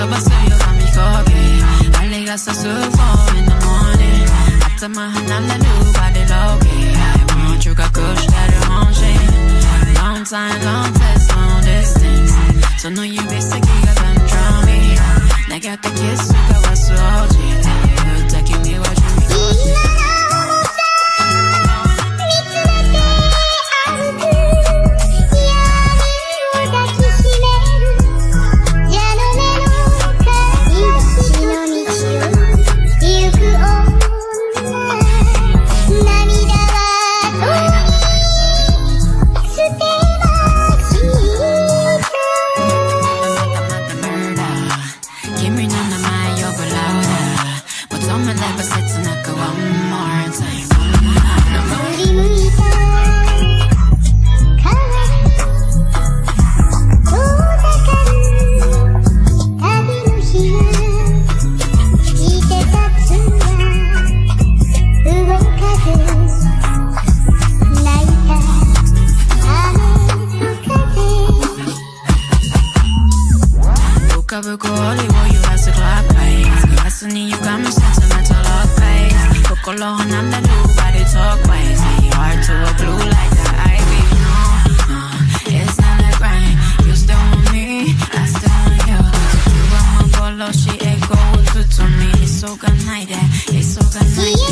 써봤어요 밤이 거기 빨리 가서 surf in the morning 앞다만 하나는 누가를 low-key I want you got good shit on shit Long time, long test, long distance So know you basically got draw me 내 곁에 키스가 왔어 오지 浮かぶ氷を揺らすクラッパイガラスに歪む刹那 cologne, I'm the new body talk crazy hard to a blue like the ivy, no. no, it's not a crime. You still want me, I still want you. She do my polo, she echo to me. It's so good night, yeah. It's so good night. Yeah.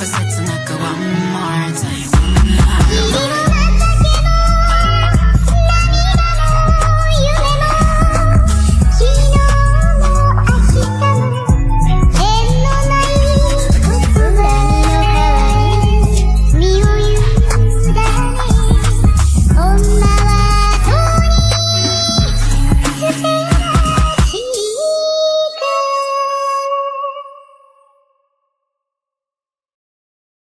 opposite, so not go. One more time.